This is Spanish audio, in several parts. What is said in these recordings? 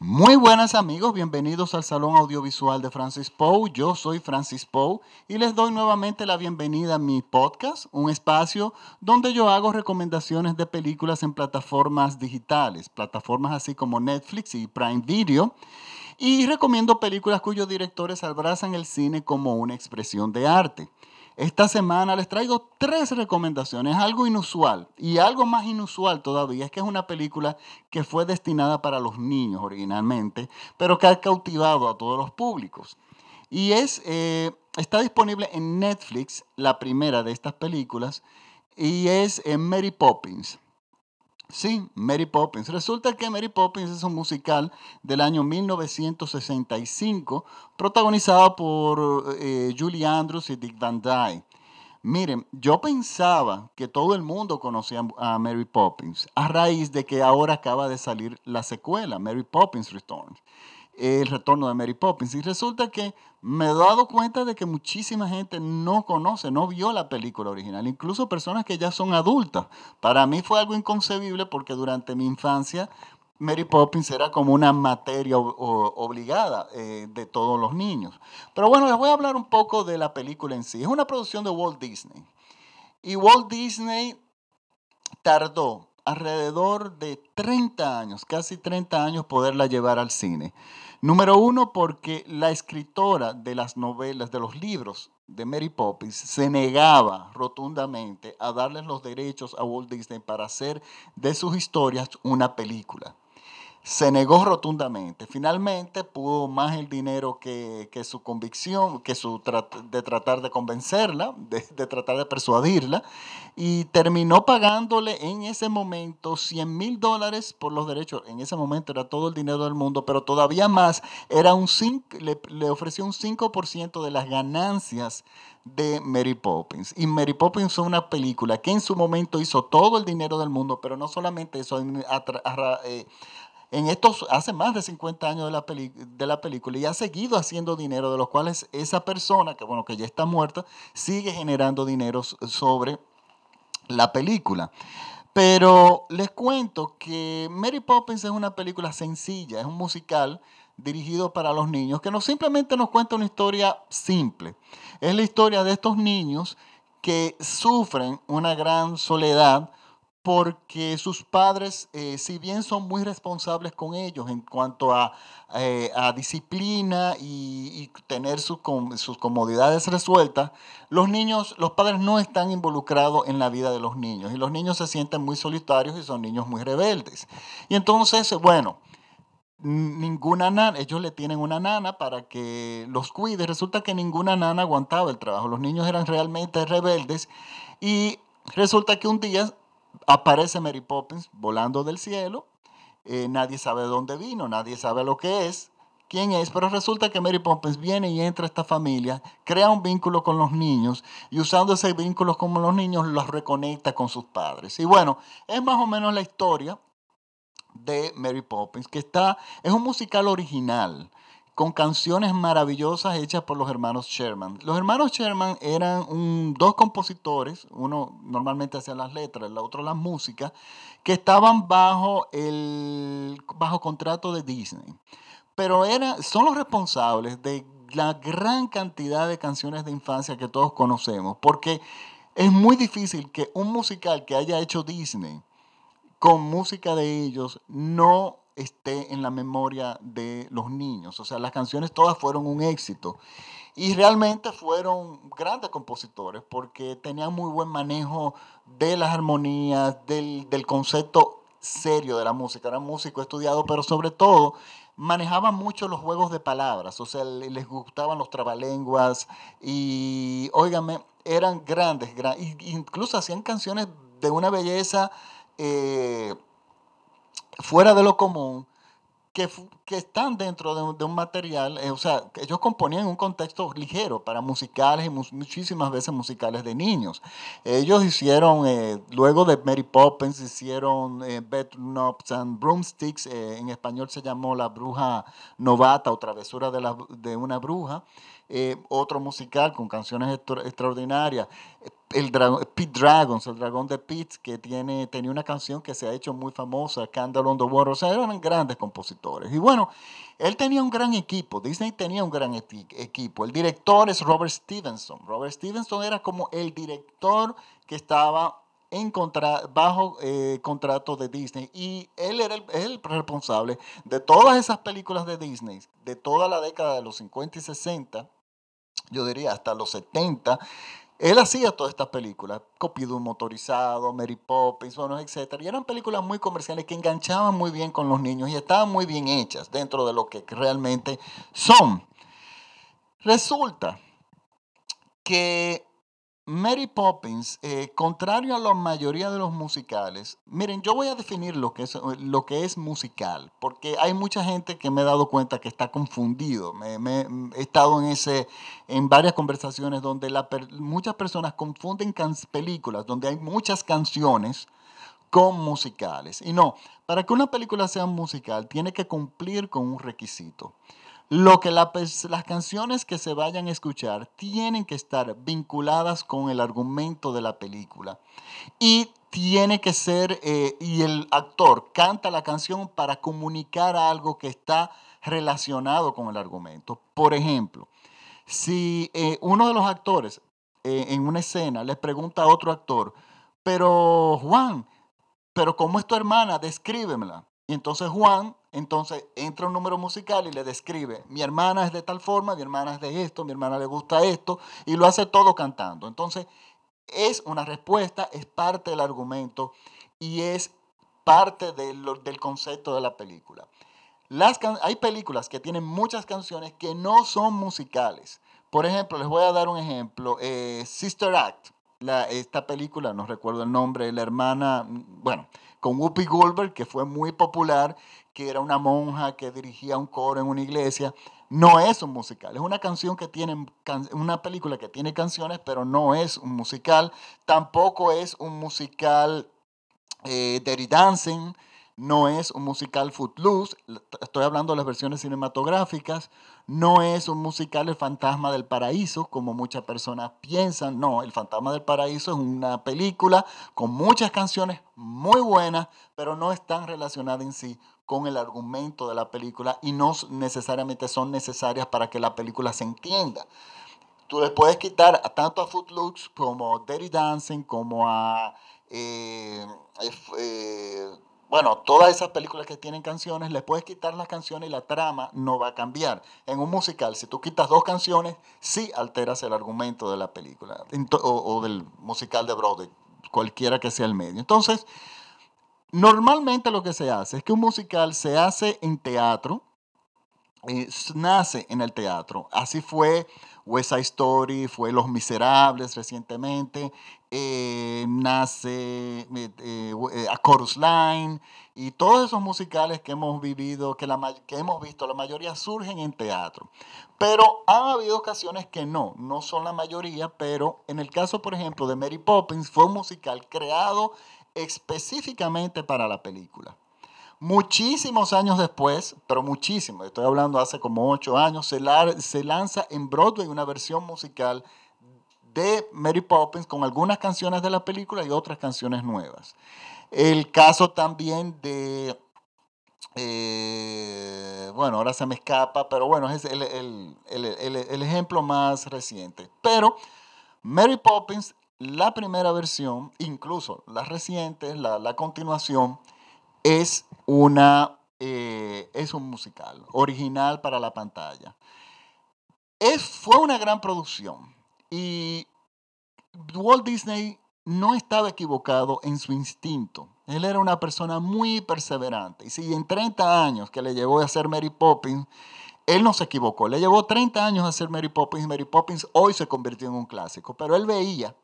Muy buenas amigos, bienvenidos al Salón Audiovisual de Francis Poe. Yo soy Francis Poe y les doy nuevamente la bienvenida a mi podcast, un espacio donde yo hago recomendaciones de películas en plataformas digitales, plataformas así como Netflix y Prime Video, y recomiendo películas cuyos directores abrazan el cine como una expresión de arte. Esta semana les traigo tres recomendaciones, algo inusual y algo más inusual todavía es que es una película que fue destinada para los niños originalmente, pero que ha cautivado a todos los públicos. Y es, eh, está disponible en Netflix, la primera de estas películas, y es eh, Mary Poppins. Sí, Mary Poppins. Resulta que Mary Poppins es un musical del año 1965, protagonizado por eh, Julie Andrews y Dick Van Dyke. Miren, yo pensaba que todo el mundo conocía a Mary Poppins, a raíz de que ahora acaba de salir la secuela, Mary Poppins Returns el retorno de Mary Poppins. Y resulta que me he dado cuenta de que muchísima gente no conoce, no vio la película original, incluso personas que ya son adultas. Para mí fue algo inconcebible porque durante mi infancia Mary Poppins era como una materia obligada eh, de todos los niños. Pero bueno, les voy a hablar un poco de la película en sí. Es una producción de Walt Disney. Y Walt Disney tardó alrededor de 30 años, casi 30 años, poderla llevar al cine. Número uno, porque la escritora de las novelas, de los libros de Mary Poppins, se negaba rotundamente a darles los derechos a Walt Disney para hacer de sus historias una película se negó rotundamente. Finalmente pudo más el dinero que, su convicción, que su de tratar de convencerla, de, tratar de persuadirla, y terminó pagándole en ese momento 100 mil dólares por los derechos. En ese momento era todo el dinero del mundo, pero todavía más, era un le, le ofreció un 5% de las ganancias de Mary Poppins. Y Mary Poppins fue una película que en su momento hizo todo el dinero del mundo, pero no solamente eso, eh, en estos, hace más de 50 años de la, película y ha seguido haciendo dinero, de los cuales esa persona, que bueno, que ya está muerta, sigue generando dinero sobre la película. Pero les cuento que Mary Poppins es una película sencilla, es un musical dirigido para los niños, que no simplemente nos cuenta una historia simple, es la historia de estos niños que sufren una gran soledad porque sus padres, eh, si bien son muy responsables con ellos en cuanto a, eh, disciplina y, tener sus, sus comodidades resueltas, los niños, los padres no están involucrados en la vida de los niños y los niños se sienten muy solitarios y son niños muy rebeldes. Y entonces, bueno, ninguna nana, ellos le tienen una nana para que los cuide. Resulta que ninguna nana aguantaba el trabajo. Los niños eran realmente rebeldes y resulta que un día aparece Mary Poppins volando del cielo. Eh, nadie sabe de dónde vino, nadie sabe lo que es, quién es, pero resulta que Mary Poppins viene y entra a esta familia, crea un vínculo con los niños y usando ese vínculo con los niños los reconecta con sus padres. Y bueno, es más o menos la historia de Mary Poppins, que está, es un musical original con canciones maravillosas hechas por los hermanos Sherman. Los hermanos Sherman eran dos compositores, uno normalmente hacía las letras, el otro las músicas, que estaban bajo, el, bajo contrato de Disney. Pero era, son los responsables de la gran cantidad de canciones de infancia que todos conocemos, porque es muy difícil que un musical que haya hecho Disney con música de ellos no esté en la memoria de los niños. O sea, las canciones todas fueron un éxito. Y realmente fueron grandes compositores porque tenían muy buen manejo de las armonías, del, concepto serio de la música. Eran músicos estudiados, pero sobre todo manejaban mucho los juegos de palabras. O sea, les gustaban los trabalenguas y, óigame, eran grandes, incluso hacían canciones de una belleza. Eh, fuera de lo común que, están dentro de un, material, eh, o sea, ellos componían un contexto ligero para musicales y muchísimas veces musicales de niños. Ellos hicieron, eh, luego de Mary Poppins, hicieron eh, and Broomsticks, eh, en español se llamó La Bruja Novata o Travesura de una Bruja. otro musical con canciones extraordinarias. El Pete Dragons, el dragón de Pete, que tiene, tenía una canción que se ha hecho muy famosa, Candle on the Water, o sea, eran grandes compositores. Y bueno, él tenía un gran equipo, Disney tenía un gran equipo. El director es Robert Stevenson. Robert Stevenson era como el director que estaba en contra, bajo eh, contrato de Disney y él era el, el, responsable de todas esas películas de Disney, de toda la década de los 50 y 60, yo diría hasta los 70, él hacía todas estas películas, un motorizado, Mary Poppins, bueno, etc. Y eran películas muy comerciales que enganchaban muy bien con los niños y estaban muy bien hechas dentro de lo que realmente son. Resulta que Mary Poppins, eh, contrario a la mayoría de los musicales, miren, yo voy a definir lo que, es, lo que es musical, porque hay mucha gente que me he dado cuenta que está confundido. He estado en, ese, en varias conversaciones donde muchas personas confunden películas, donde hay muchas canciones con musicales. Y no, para que una película sea musical, tiene que cumplir con un requisito. Lo que las canciones que se vayan a escuchar tienen que estar vinculadas con el argumento de la película. Y tiene que ser, eh, y el actor canta la canción para comunicar algo que está relacionado con el argumento. Por ejemplo, si eh, uno de los actores eh, en una escena le pregunta a otro actor, pero Juan, pero ¿cómo es tu hermana? Descríbemela. Y entonces Juan, entonces entra un número musical y le describe, mi hermana es de tal forma, mi hermana es de esto, mi hermana le gusta esto, y lo hace todo cantando. Entonces es una respuesta, es parte del argumento y es parte del concepto de la película. Hay películas que tienen muchas canciones que no son musicales. Por ejemplo, les voy a dar un ejemplo. Eh, Sister Act, esta película, no recuerdo el nombre, la hermana, bueno, con Whoopi Goldberg, que fue muy popular, que era una monja que dirigía un coro en una iglesia. No es un musical, es una canción que tiene, una película que tiene canciones, pero no es un musical. Tampoco es un musical eh, Dirty Dancing, no es un musical Footloose, estoy hablando de las versiones cinematográficas, no es un musical El Fantasma del Paraíso, como muchas personas piensan, no, El Fantasma del Paraíso es una película con muchas canciones muy buenas, pero no están relacionadas en sí con el argumento de la película y no necesariamente son necesarias para que la película se entienda. Tú le puedes quitar tanto a Footloose como a Dirty Dancing, como a... Eh, eh, bueno, todas esas películas que tienen canciones, le puedes quitar las canciones y la trama no va a cambiar. En un musical, si tú quitas dos canciones, sí alteras el argumento de la película o, del musical de Broadway, cualquiera que sea el medio. Entonces, normalmente lo que se hace es que un musical se hace en teatro, eh, nace en el teatro. Así fue West Side Story, fue Los Miserables recientemente, eh, nace eh, eh, A Chorus Line y todos esos musicales que hemos vivido, que, la, que hemos visto, la mayoría surgen en teatro. Pero ha habido ocasiones que no, no son la mayoría, pero en el caso, por ejemplo, de Mary Poppins, fue un musical creado específicamente para la película. Muchísimos años después, pero muchísimos, estoy hablando hace como ocho años, se, se lanza en Broadway una versión musical de Mary Poppins con algunas canciones de la película y otras canciones nuevas. El caso también de, eh, bueno, ahora se me escapa, pero bueno, es el, ejemplo más reciente. Pero Mary Poppins, la primera versión, incluso la reciente, la, la continuación, es, una, eh, es un musical original para la pantalla. Es, fue una gran producción y Walt Disney no estaba equivocado en su instinto. Él era una persona muy perseverante. Y si en 30 años que le llevó a hacer Mary Poppins, él no se equivocó. Le llevó 30 años a hacer Mary Poppins. Mary Poppins hoy se convirtió en un clásico. Pero él veía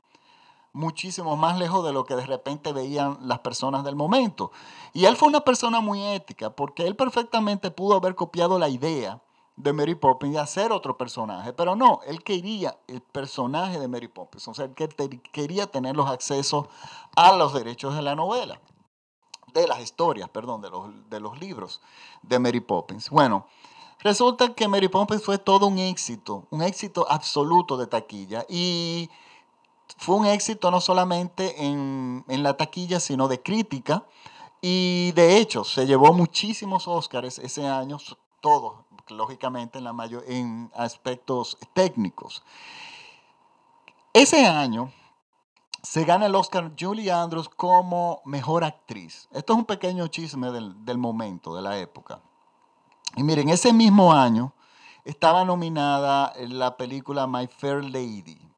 muchísimo más lejos de lo que de repente veían las personas del momento. Y él fue una persona muy ética, porque él perfectamente pudo haber copiado la idea de Mary Poppins y hacer otro personaje, pero no, él quería el personaje de Mary Poppins, o sea, él quería tener los accesos a los derechos de la novela, de las historias, perdón, de los, de los libros de Mary Poppins. Bueno, resulta que Mary Poppins fue todo un éxito, un éxito absoluto de taquilla y fue un éxito no solamente en, en la taquilla, sino de crítica. Y de hecho, se llevó muchísimos Oscars ese año, todos, lógicamente, en, la mayor, en aspectos técnicos. Ese año se gana el Oscar Julie Andrews como mejor actriz. Esto es un pequeño chisme del, del momento, de la época. Y miren, ese mismo año estaba nominada la película My Fair Lady.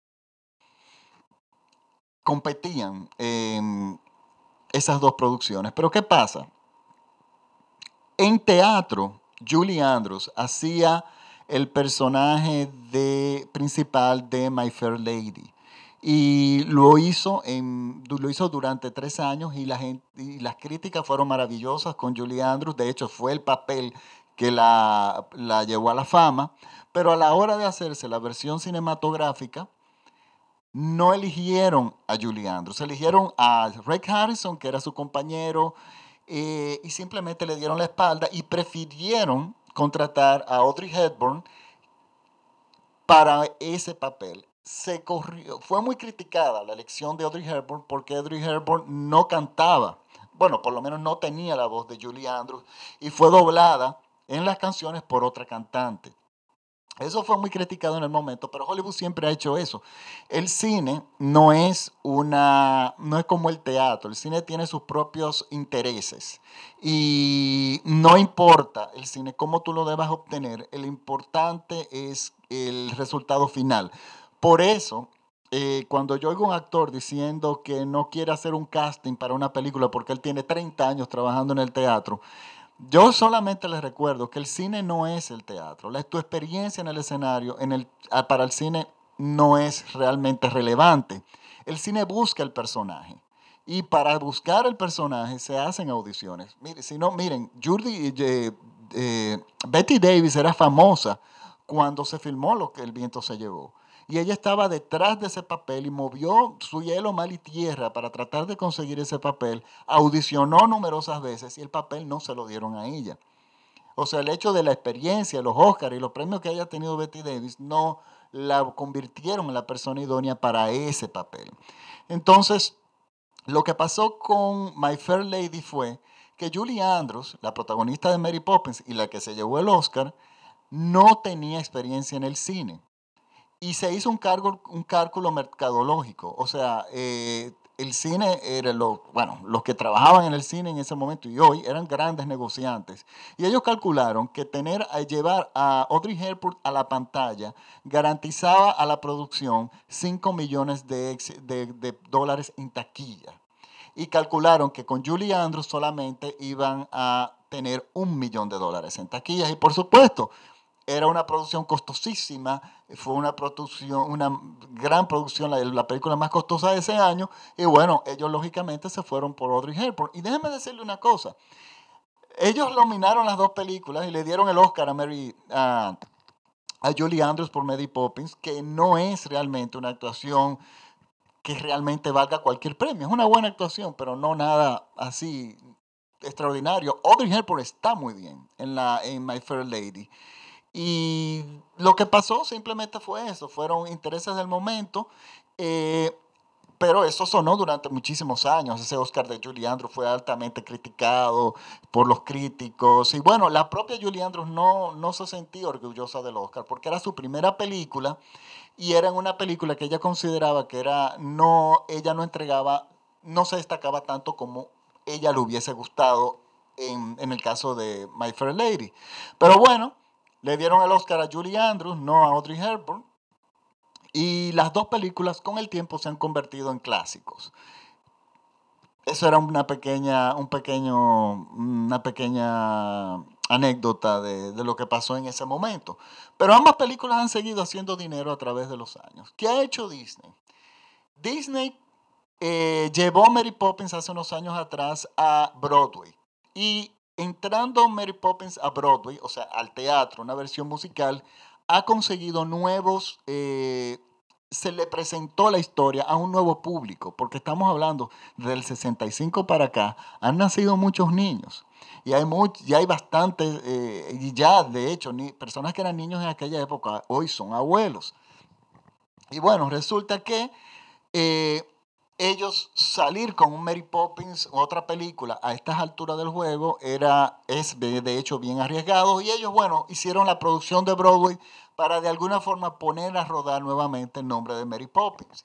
Competían esas dos producciones. Pero ¿qué pasa? En teatro, Julie Andrews hacía el personaje de, principal de My Fair Lady. Y lo hizo, lo hizo durante tres años y, y las críticas fueron maravillosas con Julie Andrews. De hecho, fue el papel que la, la llevó a la fama. Pero a la hora de hacerse la versión cinematográfica, no eligieron a Julie Andrews, eligieron a Rick Harrison, que era su compañero, eh, y simplemente le dieron la espalda y prefirieron contratar a Audrey Hepburn para ese papel. Se corrió, fue muy criticada la elección de Audrey Hepburn porque Audrey Hepburn no cantaba, bueno, por lo menos no tenía la voz de Julie Andrews y fue doblada en las canciones por otra cantante. Eso fue muy criticado en el momento, pero Hollywood siempre ha hecho eso. El cine no es una no es como el teatro, el cine tiene sus propios intereses y no importa el cine cómo tú lo debas obtener, el importante es el resultado final. Por eso eh, cuando yo oigo a un actor diciendo que no quiere hacer un casting para una película porque él tiene 30 años trabajando en el teatro, yo solamente les recuerdo que el cine no es el teatro. La, tu experiencia en el escenario ah, para el cine no es realmente relevante. El cine busca el personaje. Y para buscar el personaje se hacen audiciones. Miren, si no, miren, Judy, eh, eh, Betty Davis era famosa cuando se filmó Lo que el viento se llevó y ella estaba detrás de ese papel y movió su hielo, mal y tierra para tratar de conseguir ese papel, audicionó numerosas veces y el papel no se lo dieron a ella. O sea, el hecho de la experiencia, los Oscars y los premios que haya tenido Betty Davis no la convirtieron en la persona idónea para ese papel. Entonces, lo que pasó con My Fair Lady fue que Julie Andrews, la protagonista de Mary Poppins y la que se llevó el Oscar, no tenía experiencia en el cine y se hizo un, cargo, un cálculo mercadológico. O sea, eh, el cine era lo, bueno, los que trabajaban en el cine en ese momento y hoy eran grandes negociantes. Y ellos calcularon que tener a llevar a Audrey Hepburn a la pantalla garantizaba a la producción 5 millones de, de, de dólares en taquilla. Y calcularon que con Julie Andrews solamente iban a tener un millón de dólares en taquillas. Y por supuesto, era una producción costosísima, fue una producción, una gran producción, la, película más costosa de ese año, y bueno, ellos lógicamente se fueron por Audrey Hepburn. Y déjenme decirle una cosa, ellos nominaron las dos películas y le dieron el Oscar a Mary, a, a Julie Andrews por Mary Poppins, que no es realmente una actuación que realmente valga cualquier premio. Es una buena actuación, pero no nada así extraordinario. Audrey Hepburn está muy bien en, la, en My Fair Lady. Y lo que pasó simplemente fue eso, fueron intereses del momento, eh, pero eso sonó durante muchísimos años. Ese Oscar de Julie Andrews fue altamente criticado por los críticos. Y bueno, la propia Julie Andrews no, no se sentía orgullosa del Oscar porque era su primera película y era una película que ella consideraba que era, no, ella no entregaba, no se destacaba tanto como ella le hubiese gustado en, en el caso de My Fair Lady. Pero bueno, le dieron el Oscar a Julie Andrews, no a Audrey Hepburn. Y las dos películas con el tiempo se han convertido en clásicos. Eso era una pequeña, un pequeño, una pequeña anécdota de, lo que pasó en ese momento. Pero ambas películas han seguido haciendo dinero a través de los años. ¿Qué ha hecho Disney? Disney eh, llevó Mary Poppins hace unos años atrás a Broadway y entrando Mary Poppins a Broadway, o sea, al teatro, una versión musical, ha conseguido nuevos, eh, se le presentó la historia a un nuevo público, porque estamos hablando del 65 para acá, han nacido muchos niños. Y hay, hay bastantes, eh, y ya de hecho, personas que eran niños en aquella época hoy son abuelos. Y bueno, resulta que eh, ellos salir con un Mary Poppins u otra película a estas alturas del juego era, es de hecho bien arriesgado y ellos, bueno, hicieron la producción de Broadway para de alguna forma poner a rodar nuevamente el nombre de Mary Poppins.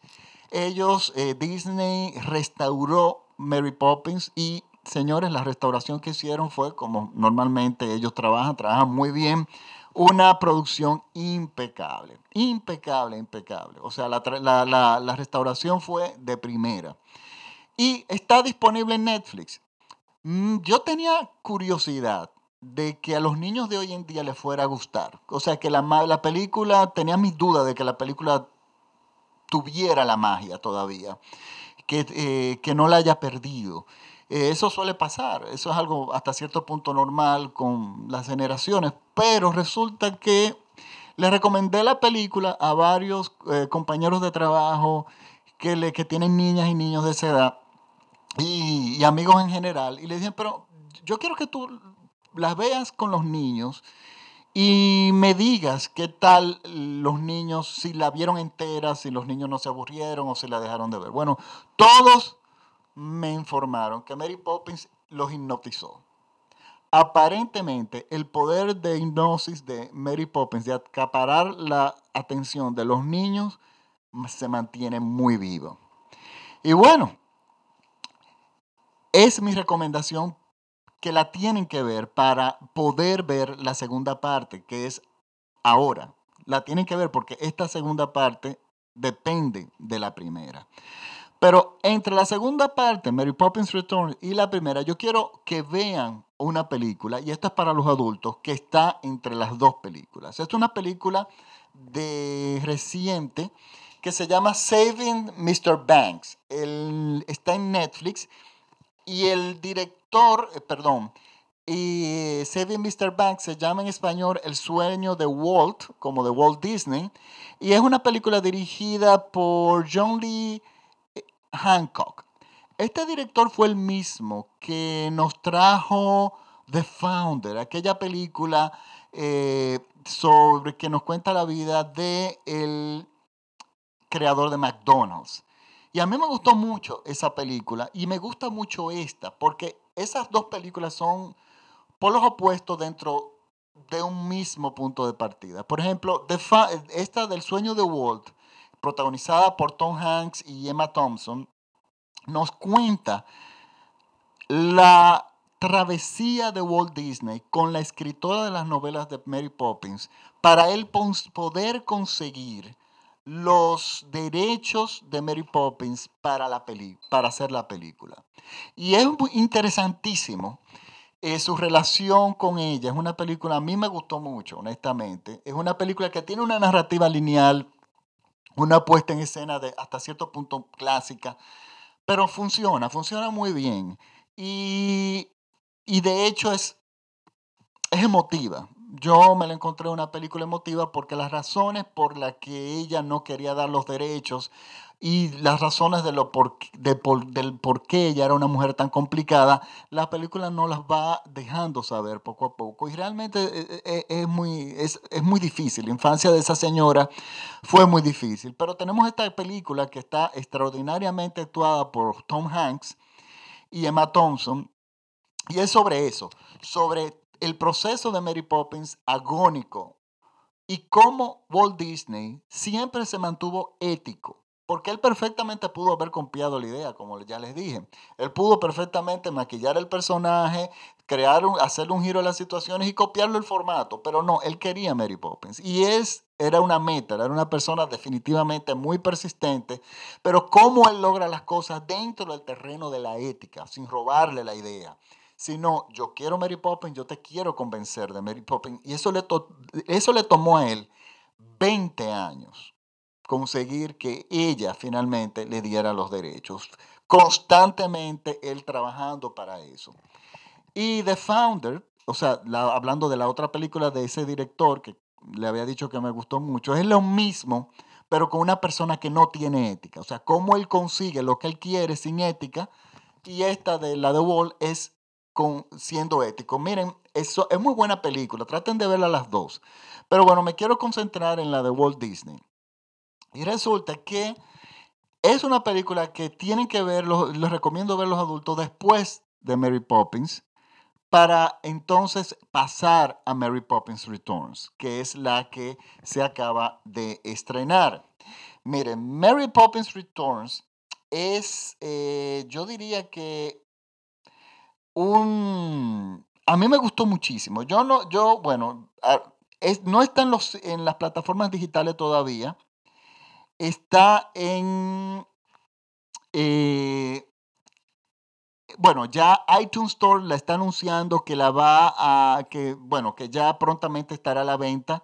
Ellos, eh, Disney restauró Mary Poppins y señores, la restauración que hicieron fue como normalmente ellos trabajan, trabajan muy bien una producción impecable, impecable, impecable. O sea, la, restauración fue de primera. Y está disponible en Netflix. Mm, yo tenía curiosidad de que a los niños de hoy en día les fuera a gustar. O sea, que la, la película, tenía mis dudas de que la película tuviera la magia todavía, que, eh, que no la haya perdido. Eh, eso suele pasar, eso es algo hasta cierto punto normal con las generaciones, pero resulta que le recomendé la película a varios eh, compañeros de trabajo que, le, que tienen niñas y niños de esa edad y, amigos en general, y le dije, pero yo quiero que tú las veas con los niños y me digas qué tal los niños, si la vieron entera, si los niños no se aburrieron o si la dejaron de ver. Bueno, todos me informaron que Mary Poppins los hipnotizó. Aparentemente, el poder de hipnosis de Mary Poppins, de acaparar la atención de los niños, se mantiene muy vivo. Y bueno, es mi recomendación que la tienen que ver para poder ver la segunda parte, que es ahora. La tienen que ver porque esta segunda parte depende de la primera. Pero entre la segunda parte, Mary Poppins Return, y la primera, yo quiero que vean una película, y esta es para los adultos, que está entre las dos películas. Esta es una película de reciente que se llama Saving Mr. Banks. está en Netflix y el director, eh, perdón, y Saving Mr. Banks se llama en español El sueño de Walt, como de Walt Disney, y es una película dirigida por John Lee Hancock. Este director fue el mismo que nos trajo The Founder, aquella película eh, sobre que nos cuenta la vida de el creador de McDonald's. Y a mí me gustó mucho esa película y me gusta mucho esta, porque esas dos películas son por los opuestos dentro de un mismo punto de partida. Por ejemplo, esta del sueño de Walt protagonizada por Tom Hanks y Emma Thompson, nos cuenta la travesía de Walt Disney con la escritora de las novelas de Mary Poppins para él poder conseguir los derechos de Mary Poppins para, la para hacer la película. Y es interesantísimo eh, su relación con ella. Es una película, a mí me gustó mucho, honestamente. Es una película que tiene una narrativa lineal una puesta en escena de hasta cierto punto clásica, pero funciona, funciona muy bien. Y, de hecho es, es emotiva. Yo me la encontré una película emotiva porque las razones por las que ella no quería dar los derechos y las razones de lo por, del por qué ella era una mujer tan complicada, la película no las va dejando saber poco a poco. Y realmente eh, eh, eh, es, muy, es, es muy difícil. La infancia de esa señora fue muy difícil. Pero tenemos esta película que está extraordinariamente actuada por Tom Hanks y Emma Thompson. Y es sobre eso, sobre el proceso de Mary Poppins agónico y cómo Walt Disney siempre se mantuvo ético porque él perfectamente pudo haber copiado la idea, como ya les dije. Él pudo perfectamente maquillar el personaje, crear un, hacerle un giro a las situaciones y copiarlo el formato, pero no, él quería Mary Poppins. Y es, era una meta, era una persona definitivamente muy persistente, pero cómo él logra las cosas dentro del terreno de la ética, sin robarle la idea. Si no, yo quiero Mary Poppins, yo te quiero convencer de Mary Poppins. Y eso le, eso le tomó a él 20 años conseguir que ella finalmente le diera los derechos. Constantemente él trabajando para eso. Y The Founder, o sea, hablando de la otra película de ese director que le había dicho que me gustó mucho, es lo mismo, pero con una persona que no tiene ética. O sea, cómo él consigue lo que él quiere sin ética. Y esta de la de Wall es con, siendo ético. Miren, eso es muy buena película. Traten de verla las dos. Pero bueno, me quiero concentrar en la de Walt Disney. Y resulta que Es una película que tienen que ver, les recomiendo ver los adultos después de Mary Poppins para entonces pasar a Mary Poppins Returns, que es la que se acaba de estrenar. Miren, Mary Poppins Returns es, eh, yo diría que un... A mí me gustó muchísimo. Yo no, yo, bueno, no está los, en las plataformas digitales todavía. Está en... Eh, bueno, ya iTunes Store la está anunciando que la va a, que, bueno, que ya prontamente estará a la venta.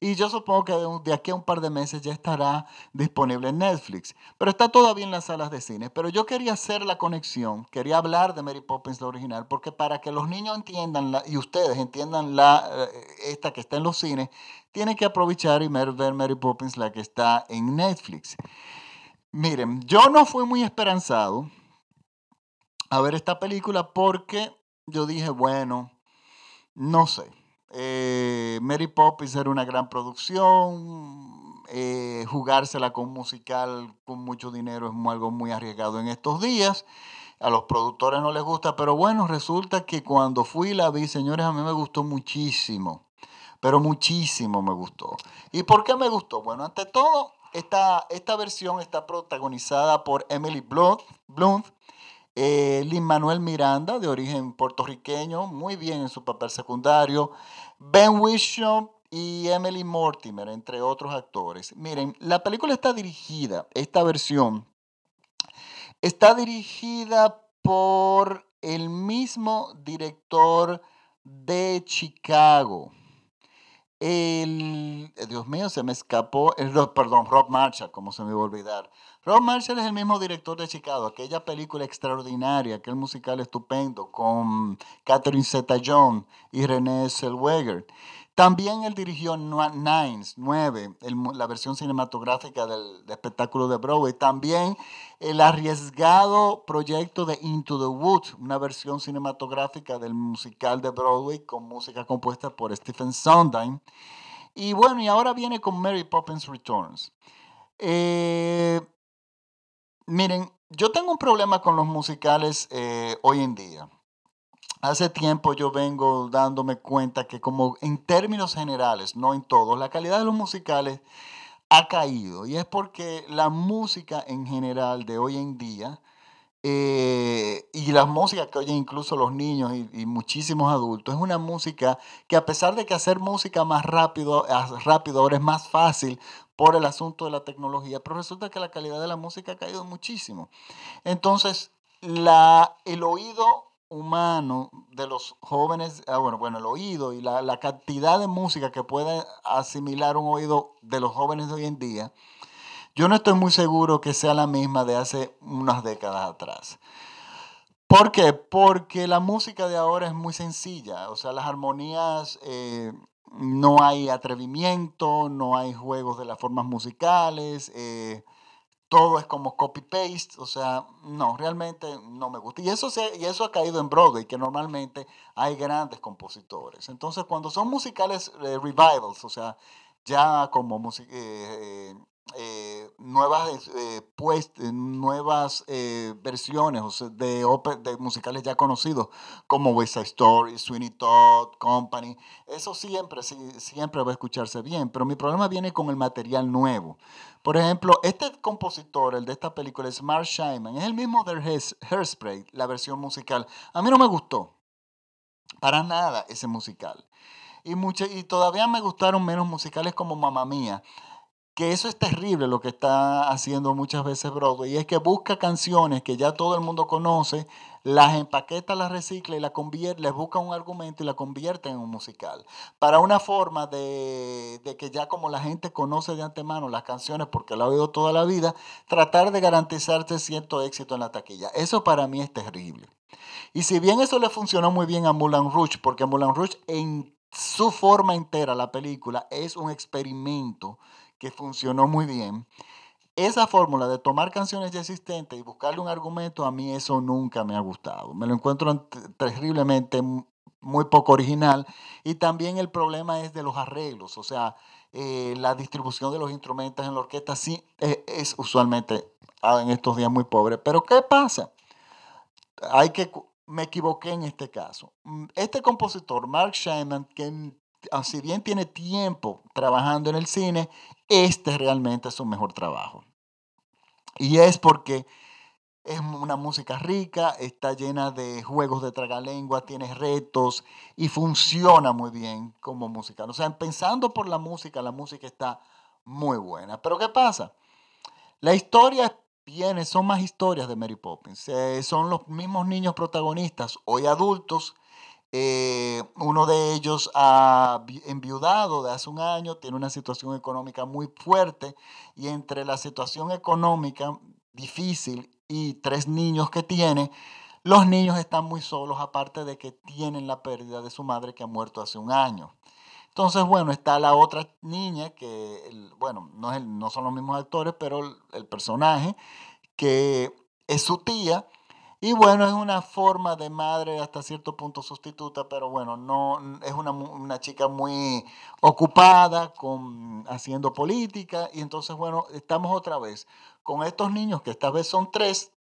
Y yo supongo que de aquí a un par de meses ya estará disponible en Netflix. Pero está todavía en las salas de cine. Pero yo quería hacer la conexión, quería hablar de Mary Poppins, la original, porque para que los niños entiendan y ustedes entiendan la, eh, esta que está en los cines, tienen que aprovechar y ver Mary Poppins, la que está en Netflix. Miren, yo no fui muy esperanzado a ver esta película porque yo dije, bueno, no sé. Eh, Mary Poppins era una gran producción. Eh, jugársela con musical con mucho dinero es algo muy arriesgado en estos días. A los productores no les gusta, pero bueno, resulta que cuando fui la vi, señores, a mí me gustó muchísimo. Pero muchísimo me gustó. ¿Y por qué me gustó? Bueno, ante todo, esta, esta versión está protagonizada por Emily Blunt, Blunt eh, Lin Manuel Miranda, de origen puertorriqueño, muy bien en su papel secundario. Ben Whishaw y Emily Mortimer, entre otros actores. Miren, la película está dirigida, esta versión, está dirigida por el mismo director de Chicago. El, Dios mío, se me escapó, el, perdón, Rob Marshall, como se me iba a olvidar. Rob Marshall es el mismo director de Chicago, aquella película extraordinaria, aquel musical estupendo con Catherine Zeta-Jones y René Zellweger. También él dirigió Nines, 9, la versión cinematográfica del, espectáculo de Broadway. También el arriesgado proyecto de Into the Woods, una versión cinematográfica del musical de Broadway con música compuesta por Stephen Sondheim. Y bueno, y ahora viene con Mary Poppins Returns. Eh, Miren, yo tengo un problema con los musicales eh, hoy en día. Hace tiempo yo vengo dándome cuenta que como en términos generales, no en todos, la calidad de los musicales ha caído. Y es porque la música en general de hoy en día eh, y la música que oyen incluso los niños y, muchísimos adultos es una música que a pesar de que hacer música más rápido, rápido ahora es más fácil por el asunto de la tecnología, pero resulta que la calidad de la música ha caído muchísimo. Entonces, la, el oído humano de los jóvenes, ah, bueno, bueno, el oído y la, la, cantidad de música que puede asimilar un oído de los jóvenes de hoy en día, yo no estoy muy seguro que sea la misma de hace unas décadas atrás. ¿Por qué? Porque la música de ahora es muy sencilla, o sea, las armonías eh, no hay atrevimiento, no hay juegos de las formas musicales, eh, todo es como copy-paste, o sea, no, realmente no me gusta. Y eso, se, y eso ha caído en Broadway, que normalmente hay grandes compositores. Entonces, cuando son musicales eh, revivals, o sea, ya como eh, eh, nuevas, eh, pues, nuevas eh, versiones de, de musicales ya conocidos, como West Side Story, Sweeney Todd, Company. Eso siempre, siempre va a escucharse bien, pero mi problema viene con el material nuevo. Por ejemplo, este compositor, el de esta película, es Mark Scheinman, es el mismo de Hairspray, la versión musical. A mí no me gustó, para nada, ese musical. Y, y todavía me gustaron menos musicales como Mamma Mía que eso es terrible lo que está haciendo muchas veces Broadway, y es que busca canciones que ya todo el mundo conoce, las empaqueta, las recicla y la convierte, les busca un argumento y la convierte en un musical. Para una forma de, de, que ya como la gente conoce de antemano las canciones porque la ha oído toda la vida, tratar de garantizarse cierto éxito en la taquilla. Eso para mí es terrible. Y si bien eso le funcionó muy bien a Moulin Rouge, porque Moulin Rouge en su forma entera, la película, es un experimento que funcionó muy bien. Esa fórmula de tomar canciones ya existentes y buscarle un argumento, a mí eso nunca me ha gustado. Me lo encuentro terriblemente muy poco original. Y también el problema es de los arreglos, o sea, eh, la distribución de los instrumentos en la orquesta sí eh, es usualmente ah, en estos días muy pobre. Pero ¿qué pasa? Hay que, me equivoqué en este caso. Mm, este compositor, Mark Shaiman, que si bien tiene tiempo trabajando en el cine, este realmente es su mejor trabajo. Y es porque es una música rica, está llena de juegos de tragalengua, tiene retos y funciona muy bien como música. O sea, pensando por la música, la música está muy buena. Pero ¿qué pasa? La historia viene, son más historias de Mary Poppins. Eh, son los mismos niños protagonistas, hoy adultos. Eh, uno de ellos ha enviudado de hace un año, tiene una situación económica muy fuerte y entre la situación económica difícil y tres niños que tiene, los niños están muy solos, aparte de que tienen la pérdida de su madre que ha muerto hace un año. Entonces, bueno, está la otra niña que, bueno, no, es no son los mismos actores, pero el, personaje, que es su tía, y bueno, es una forma de madre hasta cierto punto sustituta, pero bueno, no es una, una, chica muy ocupada con haciendo política y entonces bueno, estamos otra vez con estos niños, que esta vez son tres,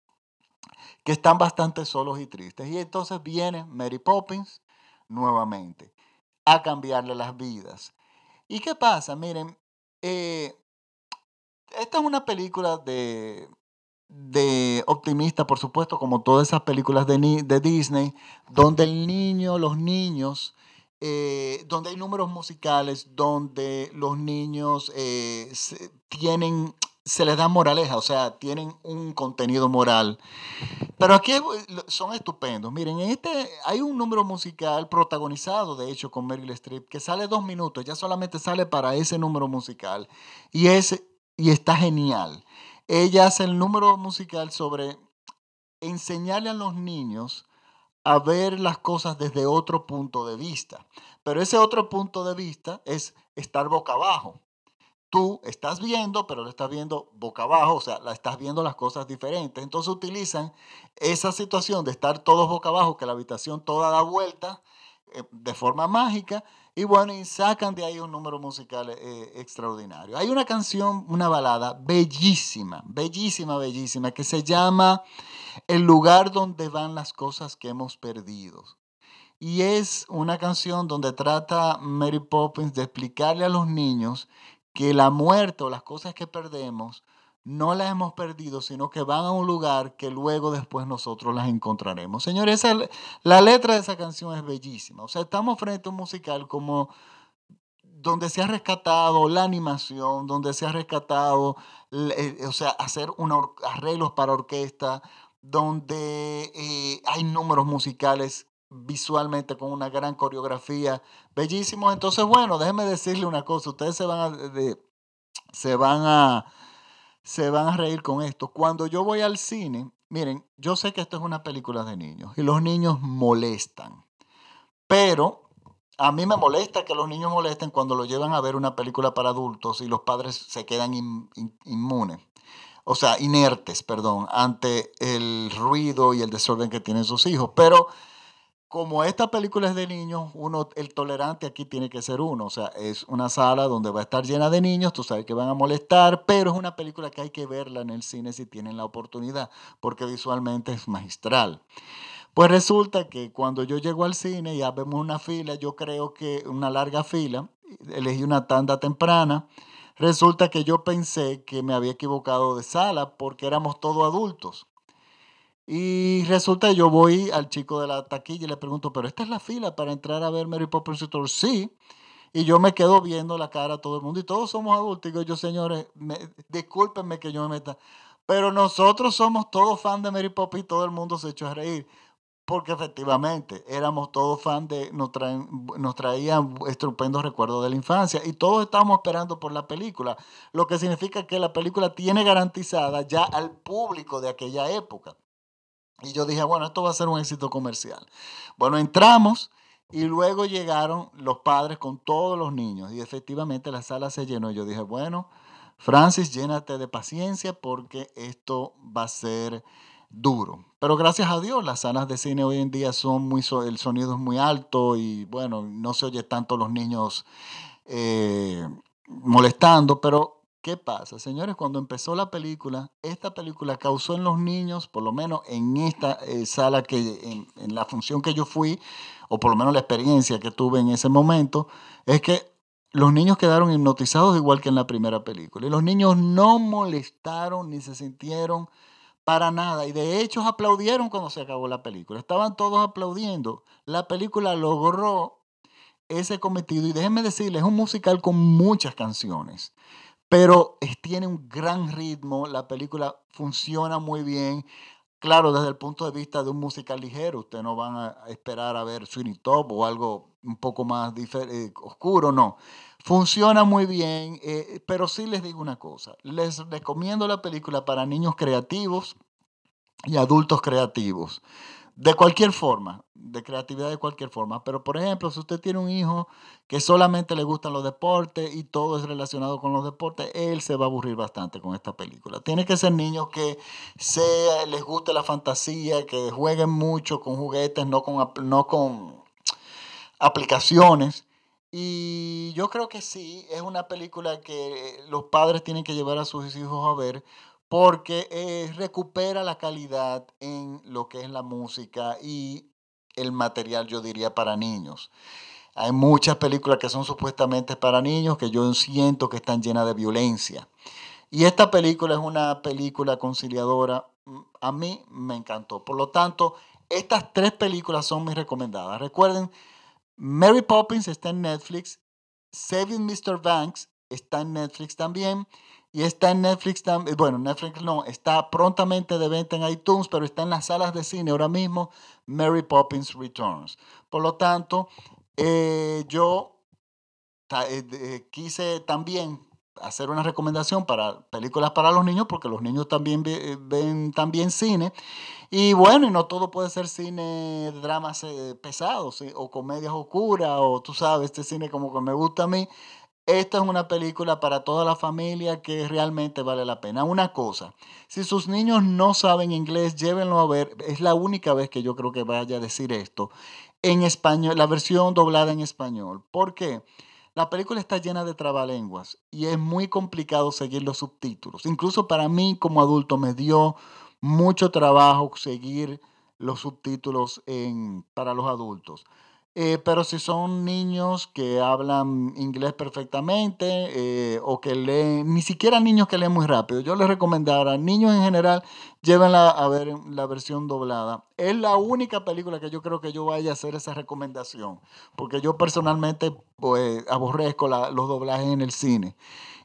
que están bastante solos y tristes. Y entonces viene Mary Poppins nuevamente a cambiarle las vidas. ¿Y qué pasa? Miren, eh, esta es una película de, de optimista, por supuesto, como todas esas películas de, de Disney, donde el niño, los niños, eh, donde hay números musicales, donde los niños eh, tienen se les da moraleja, o sea, tienen un contenido moral. Pero aquí son estupendos. Miren, en este hay un número musical protagonizado, de hecho, con Meryl Streep, que sale dos minutos, ya solamente sale para ese número musical. Y, es, y está genial. Ella hace el número musical sobre enseñarle a los niños a ver las cosas desde otro punto de vista. Pero ese otro punto de vista es estar boca abajo tú estás viendo, pero lo estás viendo boca abajo, o sea, la estás viendo las cosas diferentes. Entonces utilizan esa situación de estar todos boca abajo, que la habitación toda da vuelta eh, de forma mágica, y bueno, y sacan de ahí un número musical eh, extraordinario. Hay una canción, una balada bellísima, bellísima, bellísima, que se llama El lugar donde van las cosas que hemos perdido. Y es una canción donde trata Mary Poppins de explicarle a los niños que la muerte o las cosas que perdemos no las hemos perdido, sino que van a un lugar que luego después nosotros las encontraremos. Señores, la letra de esa canción es bellísima. O sea, estamos frente a un musical como donde se ha rescatado la animación, donde se ha rescatado, eh, o sea, hacer unos arreglos para orquesta, donde eh, hay números musicales visualmente con una gran coreografía, bellísimo. Entonces, bueno, déjeme decirle una cosa, ustedes se van a, se van a, se van a reír con esto. Cuando yo voy al cine, miren, yo sé que esto es una película de niños y los niños molestan, pero a mí me molesta que los niños molesten cuando lo llevan a ver una película para adultos y los padres se quedan inmunes o sea, inertes, perdón, ante el ruido y el desorden que tienen sus hijos. Pero como esta película es de niños, uno, el tolerante aquí tiene que ser uno. O sea, es una sala donde va a estar llena de niños, tú sabes que van a molestar, pero es una película que hay que verla en el cine si tienen la oportunidad, porque visualmente es magistral. Pues resulta que cuando yo llego al cine, ya vemos una fila, yo creo que una larga fila, elegí una tanda temprana. Resulta que yo pensé que me había equivocado de sala porque éramos todos adultos. Y resulta, yo voy al chico de la taquilla y le pregunto, pero esta es la fila para entrar a ver Mary Poppins y Sí. Y yo me quedo viendo la cara a todo el mundo y todos somos adultos. Digo yo, señores, discúlpenme que yo me meta. Pero nosotros somos todos fans de Mary Poppins y todo el mundo se echó a reír. Porque efectivamente éramos todos fans de, nos, nos traían estupendos recuerdos de la infancia y todos estábamos esperando por la película, lo que significa que la película tiene garantizada ya al público de aquella época. Y yo dije, bueno, esto va a ser un éxito comercial. Bueno, entramos y luego llegaron los padres con todos los niños y efectivamente la sala se llenó. Yo dije, bueno, Francis, llénate de paciencia porque esto va a ser duro. Pero gracias a Dios, las salas de cine hoy en día son muy, el sonido es muy alto y bueno, no se oye tanto los niños eh, molestando, pero ¿qué pasa? Señores, cuando empezó la película, esta película causó en los niños, por lo menos en esta eh, sala que, en, la función que yo fui, o por lo menos la experiencia que tuve en ese momento, es que los niños quedaron hipnotizados igual que en la primera película. Y los niños no molestaron ni se sintieron para nada. Y de hecho aplaudieron cuando se acabó la película. Estaban todos aplaudiendo. La película logró ese cometido. Y déjenme decirles, es un musical con muchas canciones. Pero tiene un gran ritmo. La película funciona muy bien. Claro, desde el punto de vista de un musical ligero, ustedes no van a esperar a ver Sweeney Top o algo un poco más eh, oscuro, no. Funciona muy bien, eh, pero sí les digo una cosa, les recomiendo la película para niños creativos y adultos creativos, de cualquier forma, de creatividad de cualquier forma. Pero por ejemplo, si usted tiene un hijo que solamente le gustan los deportes y todo es relacionado con los deportes, él se va a aburrir bastante con esta película. Tiene que ser niños que sea, les guste la fantasía, que jueguen mucho con juguetes, no con, no con aplicaciones. Y yo creo que sí, es una película que los padres tienen que llevar a sus hijos a ver porque eh, recupera la calidad en lo que es la música y el material, yo diría, para niños. Hay muchas películas que son supuestamente para niños que yo siento que están llenas de violencia. Y esta película es una película conciliadora. Mm, a mí me encantó. Por lo tanto, estas tres películas son mis recomendadas. Recuerden, Mary Poppins está en Netflix, Saving Mr. Banks está en Netflix también. Y está en Netflix también, bueno, Netflix no, está prontamente de venta en iTunes, pero está en las salas de cine ahora mismo, Mary Poppins Returns. Por lo tanto, eh, yo eh, quise también hacer una recomendación para películas para los niños, porque los niños también ven también cine. Y bueno, y no todo puede ser cine de dramas eh, pesados o comedias oscuras, o tú sabes, este cine como que me gusta a mí. Esta es una película para toda la familia que realmente vale la pena. Una cosa, si sus niños no saben inglés, llévenlo a ver. Es la única vez que yo creo que vaya a decir esto. En español, la versión doblada en español. ¿Por qué? La película está llena de trabalenguas y es muy complicado seguir los subtítulos. Incluso para mí como adulto me dio mucho trabajo seguir los subtítulos en, para los adultos. Eh, pero si son niños que hablan inglés perfectamente eh, o que leen, ni siquiera niños que leen muy rápido, yo les recomendaría, niños en general, llévenla a ver la versión doblada. Es la única película que yo creo que yo vaya a hacer esa recomendación, porque yo personalmente pues, aborrezco los doblajes en el cine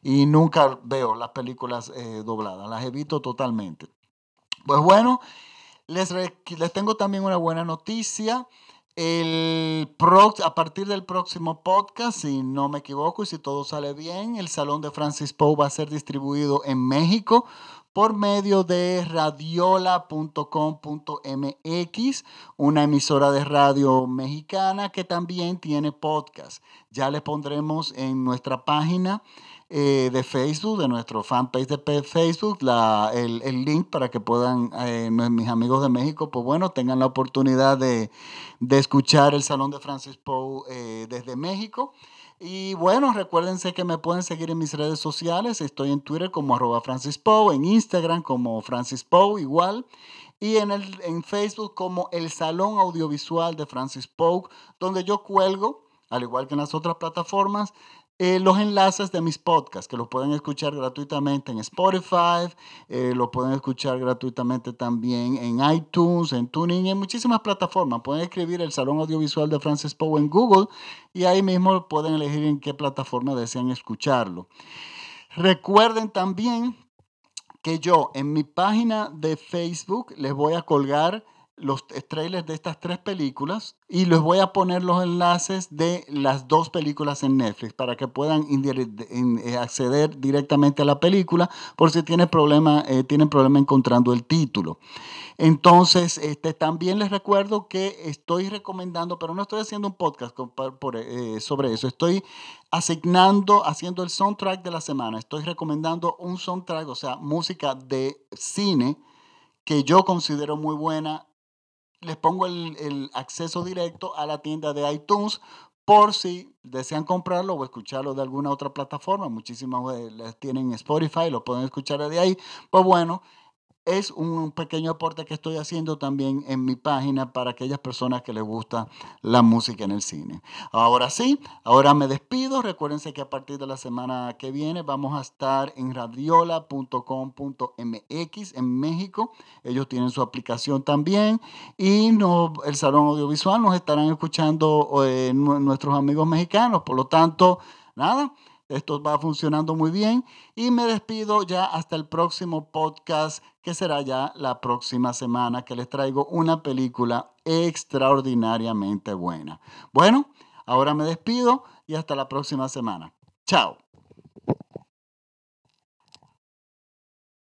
y nunca veo las películas eh, dobladas, las evito totalmente. Pues bueno, les, les tengo también una buena noticia. El a partir del próximo podcast, si no me equivoco y si todo sale bien, el Salón de Francis Poe va a ser distribuido en México por medio de radiola.com.mx, una emisora de radio mexicana que también tiene podcast. Ya le pondremos en nuestra página eh, de Facebook, de nuestro fanpage de Facebook, el, link para que puedan eh, mis amigos de México, pues bueno, tengan la oportunidad de, escuchar el Salón de Francis Poe eh, desde México. Y bueno, recuérdense que me pueden seguir en mis redes sociales. Estoy en Twitter como arroba Francis Poe, en Instagram como Francis Poe igual. Y en, el, en Facebook como el Salón Audiovisual de Francis Poe, donde yo cuelgo, al igual que en las otras plataformas, eh, los enlaces de mis podcasts, que los pueden escuchar gratuitamente en Spotify, eh, lo pueden escuchar gratuitamente también en iTunes, en Tuning, en muchísimas plataformas. Pueden escribir el Salón Audiovisual de Francis Poe en Google y ahí mismo pueden elegir en qué plataforma desean escucharlo. Recuerden también que yo en mi página de Facebook les voy a colgar los trailers de estas tres películas y les voy a poner los enlaces de las dos películas en Netflix para que puedan eh, acceder directamente a la película por si tienen eh, tienen problema encontrando el título. Entonces, este, también les recuerdo que estoy recomendando, pero no estoy haciendo un podcast eh, sobre eso, estoy asignando, haciendo el soundtrack de la semana, estoy recomendando un soundtrack, o sea, música de cine que yo considero muy buena, les pongo el, el acceso directo a la tienda de iTunes por si desean comprarlo o escucharlo de alguna otra plataforma. Muchísimas les tienen Spotify, lo pueden escuchar de ahí. Pues bueno, es un pequeño aporte que estoy haciendo también en mi página para aquellas personas que les gusta la música en el cine. Ahora sí, ahora me despido. Recuérdense que a partir de la semana que viene vamos a estar en radiola.com.mx en México. Ellos tienen su aplicación también y no, el Salón Audiovisual nos estarán escuchando eh, nuestros amigos mexicanos. Por lo tanto, nada. Esto va funcionando muy bien y me despido ya hasta el próximo podcast que será ya la próxima semana que les traigo una película extraordinariamente buena. Bueno, ahora me despido y hasta la próxima semana. Chao.